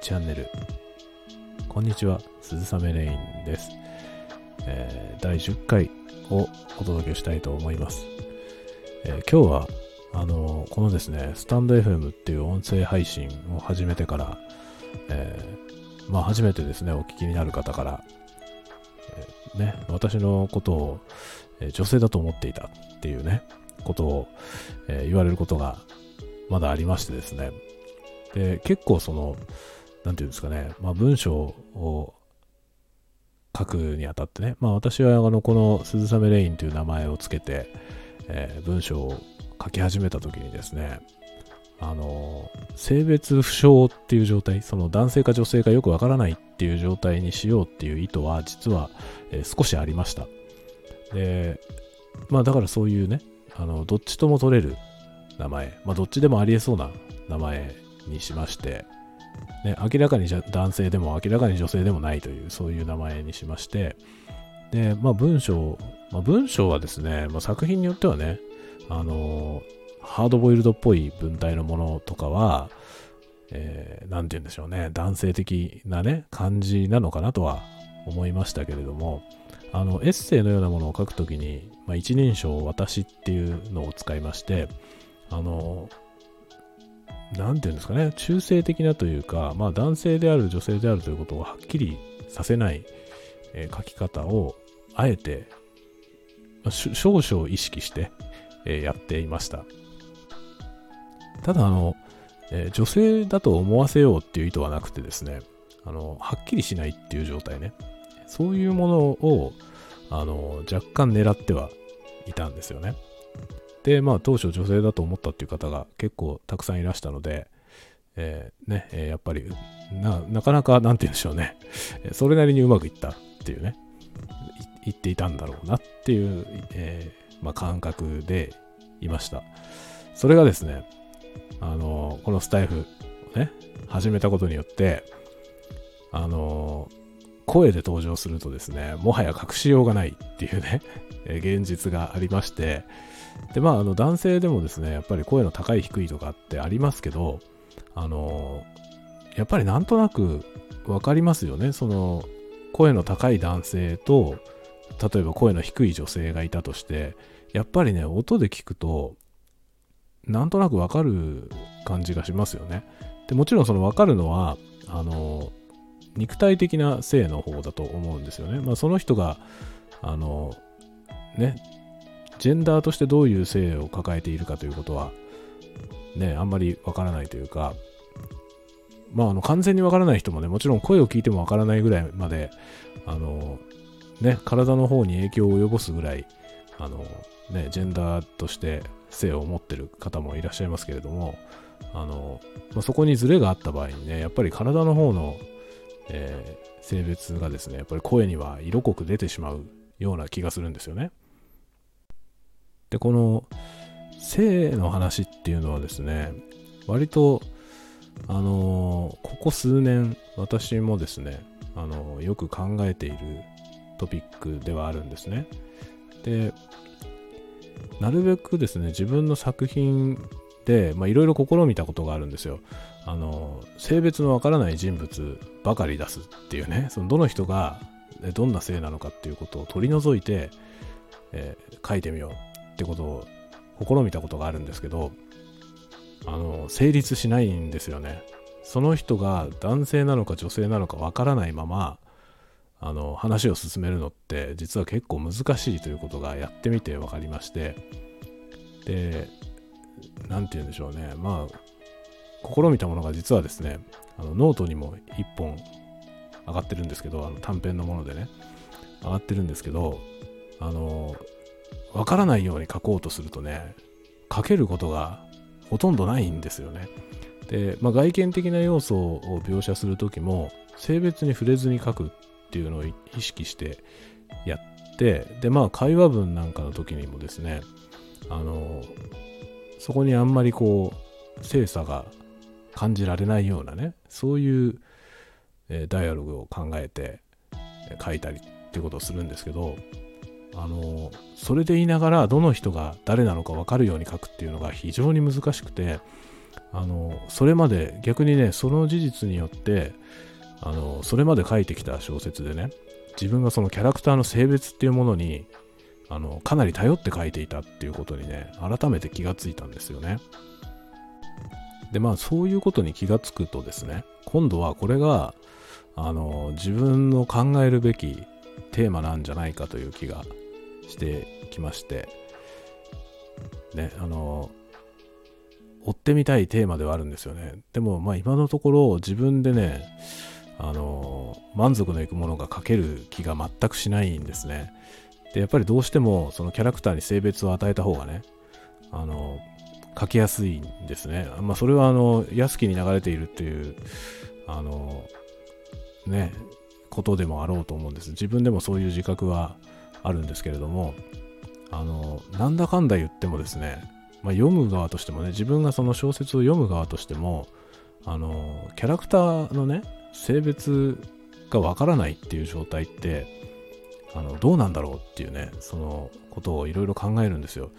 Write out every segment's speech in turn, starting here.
チャンネル。こんにちは鈴雨レインです、えー、第10回をお届けしたいと思います、えー、今日はあのこのですねスタンド FM っていう音声配信を始めてから、えー、まあ初めてですねお聞きになる方から、えね私のことを、え女性だと思っていたっていうねことを、え言われることがまだありましてですね。で結構そのなんていうんですかね、まあ、文章を書くにあたってね、まあ、私はあのこの鈴雨レインという名前をつけて、えー、文章を書き始めた時にですね、あの、性別不詳っていう状態、その男性か女性かよくわからないっていう状態にしようっていう意図は実は、えー、少しありました。で、まあだからそういうね、あの、どっちとも取れる名前、まあどっちでもありえそうな名前にしまして、ね、明らかに男性でも明らかに女性でもないという、そういう名前にしまして、で、まあ文章、まあ、文章はですね、まあ、作品によってはね、あのハードボイルドっぽい文体のものとかは、えー、なんて言うんでしょうね、男性的なね、感じなのかなとは思いましたけれども、あの、エッセイのようなものを書くときに、まあ、一人称私っていうのを使いまして、あの、なんて言うんですかね、中性的なというか、まあ男性である女性であるということをはっきりさせない、えー、書き方を、あえて、まあ、少々意識して、えー、やっていました。ただ、あの、えー、女性だと思わせようっていう意図はなくてですね、あの、はっきりしないっていう状態ね。そういうものを、あの、若干狙ってはいたんですよね。で、まあ当初女性だと思ったっていう方が結構たくさんいらしたので、えー、ね、えー、やっぱりな、なかなか、なんて言うんでしょうね、それなりにうまくいったっていうね、言っていたんだろうなっていう、えー、まあ、感覚でいました。それがですね、あのこのスタイフをね、始めたことによって、あの声で登場するとですね、もはや隠しようがないっていうね、現実がありまして、で、まあ、あの、男性でもですね、やっぱり声の高い低いとかってありますけど、あの、やっぱりなんとなくわかりますよね。その、声の高い男性と、例えば声の低い女性がいたとして、やっぱりね、音で聞くと、なんとなくわかる感じがしますよね。でもちろんそのわかるのは、あの、肉体的な性の方だと思うんですよね。まあその人が、あの、ね、ジェンダーとしてどういう性を抱えているかということは、ね、あんまりわからないというか、まあ、あの、完全にわからない人もね、もちろん声を聞いてもわからないぐらいまで、あの、ね、体の方に影響を及ぼすぐらい、あの、ね、ジェンダーとして性を持ってる方もいらっしゃいますけれども、あの、まあ、そこにズレがあった場合にね、やっぱり体の方の、えー、性別がですね、やっぱり声には色濃く出てしまうような気がするんですよね。で、この性の話っていうのはですね、割と、あの、ここ数年、私もですね、あの、よく考えているトピックではあるんですね。で、なるべくですね、自分の作品で、いろいろ試みたことがあるんですよ。あの、性別のわからない人物ばかり出すっていうね、そのどの人がどんな性なのかっていうことを取り除いて、えー、書いてみようってことを試みたことがあるんですけど、あの、成立しないんですよね。その人が男性なのか女性なのかわからないまま、あの、話を進めるのって実は結構難しいということがやってみて分かりまして、で、なんて言うんでしょうね。まあ、試みたものが実はですね、あのノートにも1本上がってるんですけど、あの短編のものでね、上がってるんですけど、あの、わからないように書こうとするとね、書けることがほとんどないんですよね。で、まあ、外見的な要素を描写するときも、性別に触れずに書くっていうのを意識してやって、で、まあ、会話文なんかの時にもですね、あの、そこにあんまりこう、精査が感じられないようなね、そういう、え、ダイアログを考えて書いたりってことをするんですけど、あのそれで言いながらどの人が誰なのか分かるように書くっていうのが非常に難しくてあの、それまで、逆にね、その事実によって、あの、それまで書いてきた小説でね、自分がそのキャラクターの性別っていうものに、あの、かなり頼って書いていたっていうことにね、改めて気がついたんですよね。で、まあ、そういうことに気がつくとですね、今度はこれが、あの、自分の考えるべきテーマなんじゃないかという気がしてきまして、ね、あの、追ってみたいテーマではあるんですよね。でも、まあ今のところ自分でね、あの、満足のいくものが書ける気が全くしないんですね。で、やっぱりどうしてもそのキャラクターに性別を与えた方がね、あの、書きやすいんですね。まあそれはあの、安きに流れているっていう、あの、ね、ことでもあろうと思うんです。自分でもそういう自覚はあるんですけれども、あの、なんだかんだ言ってもですね、まあ、読む側としてもね、自分がその小説を読む側としても、あの、キャラクターのね、性別がわからないっていう状態って、あの、どうなんだろうっていうね、そのことをいろいろ考えるんですよ。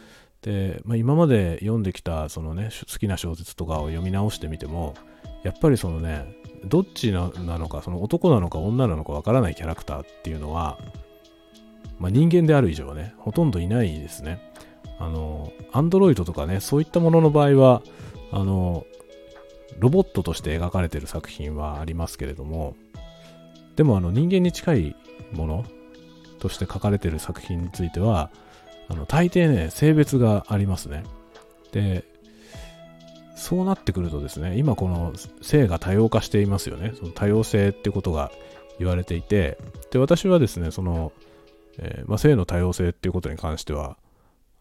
で、まあ、今まで読んできた、そのね、好きな小説とかを読み直してみても、やっぱりそのね、どっちなのか、その男なのか女なのかわからないキャラクターっていうのは、まあ、人間である以上はね、ほとんどいないですね。あの、アンドロイドとかね、そういったものの場合は、あの、ロボットとして描かれてる作品はありますけれども、でもあの人間に近いものとして書かれてる作品については、あの大抵ね、性別がありますね。で、そうなってくるとですね、今この性が多様化していますよね。その多様性ってことが言われていて、で、私はですね、その、えー、まあ、性の多様性っていうことに関しては、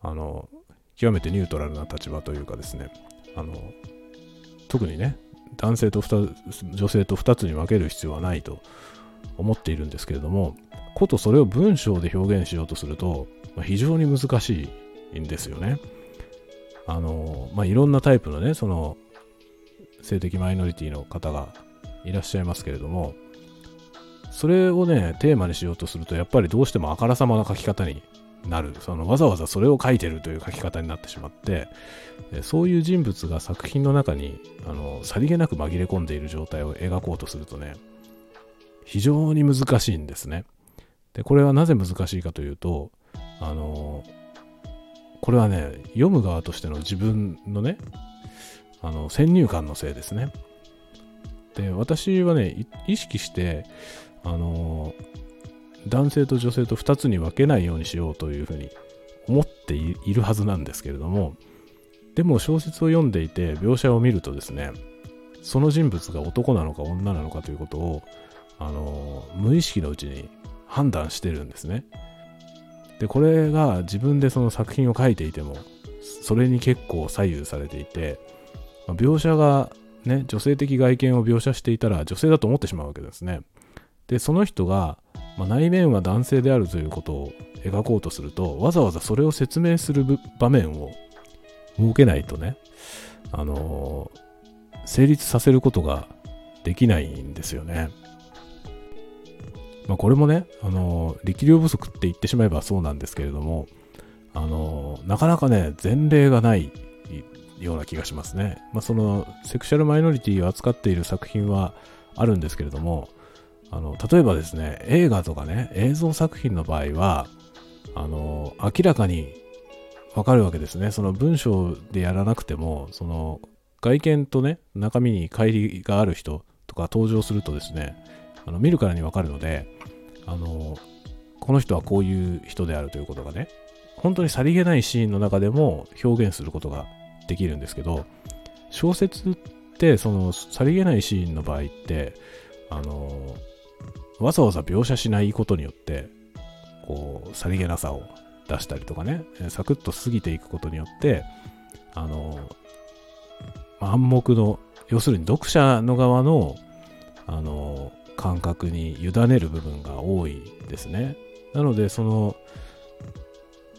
あの、極めてニュートラルな立場というかですね、あの、特にね、男性と女性と2つに分ける必要はないと思っているんですけれども、ことそれを文章で表現しようとすると、まあ、非常に難しいんですよね。あの、まあ、いろんなタイプのね、その、性的マイノリティの方がいらっしゃいますけれども、それをね、テーマにしようとすると、やっぱりどうしてもあからさまな書き方になる。そのわざわざそれを書いてるという書き方になってしまって、そういう人物が作品の中に、あの、さりげなく紛れ込んでいる状態を描こうとするとね、非常に難しいんですね。で、これはなぜ難しいかというと、あの、これはね、読む側としての自分のね、あの、先入観のせいですね。で、私はね、意識して、あの男性と女性と2つに分けないようにしようというふうに思っているはずなんですけれども、でも小説を読んでいて描写を見るとですね、その人物が男なのか女なのかということを、あの無意識のうちに判断してるんですね。で、これが自分でその作品を書いていても、それに結構左右されていて、描写がね、女性的外見を描写していたら女性だと思ってしまうわけですね。で、その人が、まあ、内面は男性であるということを描こうとすると、わざわざそれを説明する場面を設けないとね、あのー、成立させることができないんですよね。まあ、これもね、あのー、力量不足って言ってしまえばそうなんですけれども、あのー、なかなかね、前例がないような気がしますね。まあ、その、セクシャルマイノリティを扱っている作品はあるんですけれども、あの、例えばですね、映画とかね、映像作品の場合は、あの、明らかにわかるわけですね。その文章でやらなくても、その外見とね、中身に乖離がある人とか登場するとですね、あの見るからにわかるので、あの、この人はこういう人であるということがね、本当にさりげないシーンの中でも表現することができるんですけど、小説ってそのさりげないシーンの場合って、あの、わざわざ描写しないことによって、こう、さりげなさを出したりとかね、サクッと過ぎていくことによって、あの、暗黙の、要するに読者の側の、あの、感覚に委ねる部分が多いですね。なので、その、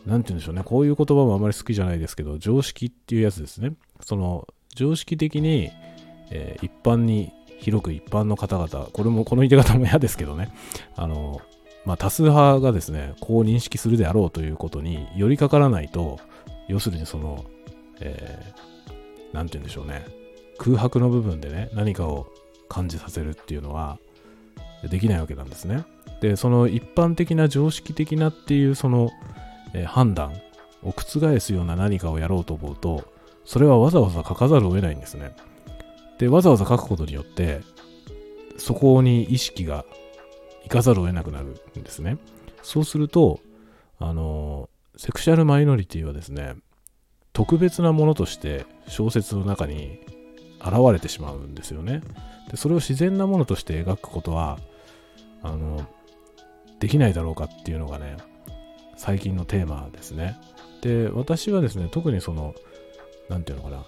なんて言うんでしょうね、こういう言葉もあまり好きじゃないですけど、常識っていうやつですね。その、常識的に、えー、一般に広く一般の方々、これも、この言い方も嫌ですけどね、あの、まあ、多数派がですね、こう認識するであろうということに寄りかからないと、要するにその、えー、なんて言うんでしょうね、空白の部分でね、何かを感じさせるっていうのはできないわけなんですね。で、その一般的な常識的なっていうその、えー、判断を覆すような何かをやろうと思うと、それはわざわざ書かざるを得ないんですね。で、わざわざ書くことによって、そこに意識が行かざるを得なくなるんですね。そうすると、あの、セクシャルマイノリティはですね、特別なものとして小説の中に現れてしまうんですよね。でそれを自然なものとして描くことは、あの、できないだろうかっていうのがね、最近のテーマですね。で、私はですね、特にその、なんていうのかな、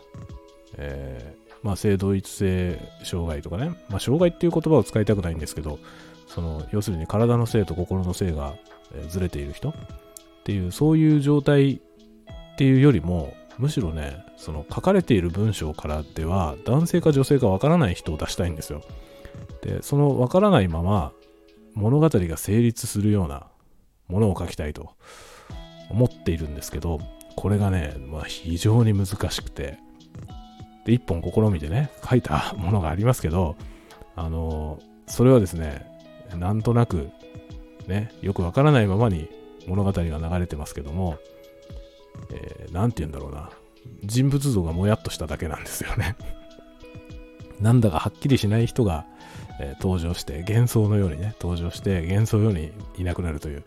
えー、まあ、性同一性障害とかね、まあ、障害っていう言葉を使いたくないんですけど、その、要するに体の性と心の性がずれている人っていう、そういう状態っていうよりも、むしろね、その書かれている文章からでは、男性か女性かわからない人を出したいんですよ。で、そのわからないまま、物語が成立するようなものを書きたいと思っているんですけど、これがね、まあ、非常に難しくて、で、一本試みてね、書いたものがありますけど、あの、それはですね、なんとなく、ね、よくわからないままに物語が流れてますけども、えー、て言うんだろうな、人物像がもやっとしただけなんですよね。なんだかはっきりしない人が、えー、登場して、幻想のようにね、登場して、幻想のようにいなくなるという、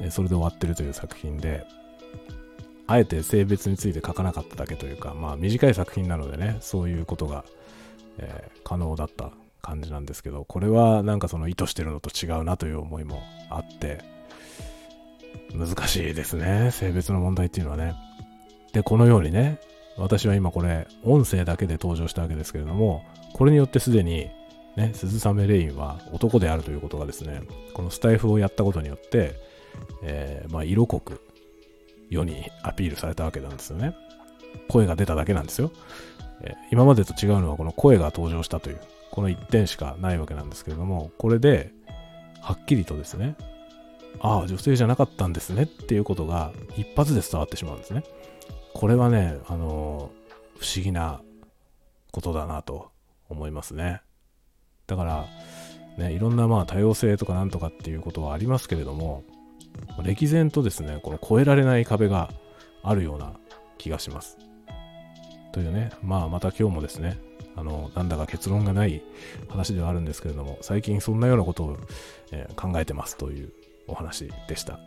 えー、それで終わってるという作品で、あえて性別について書かなかっただけというか、まあ短い作品なのでね、そういうことが、えー、可能だった感じなんですけど、これはなんかその意図してるのと違うなという思いもあって、難しいですね、性別の問題っていうのはね。で、このようにね、私は今これ、音声だけで登場したわけですけれども、これによってすでに、ね、鈴雨レインは男であるということがですね、このスタイフをやったことによって、えー、まあ、色濃く世にアピールされたわけなんですよね。声が出ただけなんですよ。え、今までと違うのはこの声が登場したという、この一点しかないわけなんですけれども、これで、はっきりとですね、ああ、女性じゃなかったんですねっていうことが一発で伝わってしまうんですね。これはね、あの、不思議なことだなと思いますね。だから、ね、いろんなまあ多様性とかなんとかっていうことはありますけれども、歴然とですね、この越えられない壁があるような気がします。というね、まあまた今日もですね、あの、なんだか結論がない話ではあるんですけれども、最近そんなようなことを、えー、考えてますというお話でした。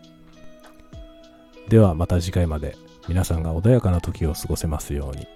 ではまた次回まで皆さんが穏やかな時を過ごせますように。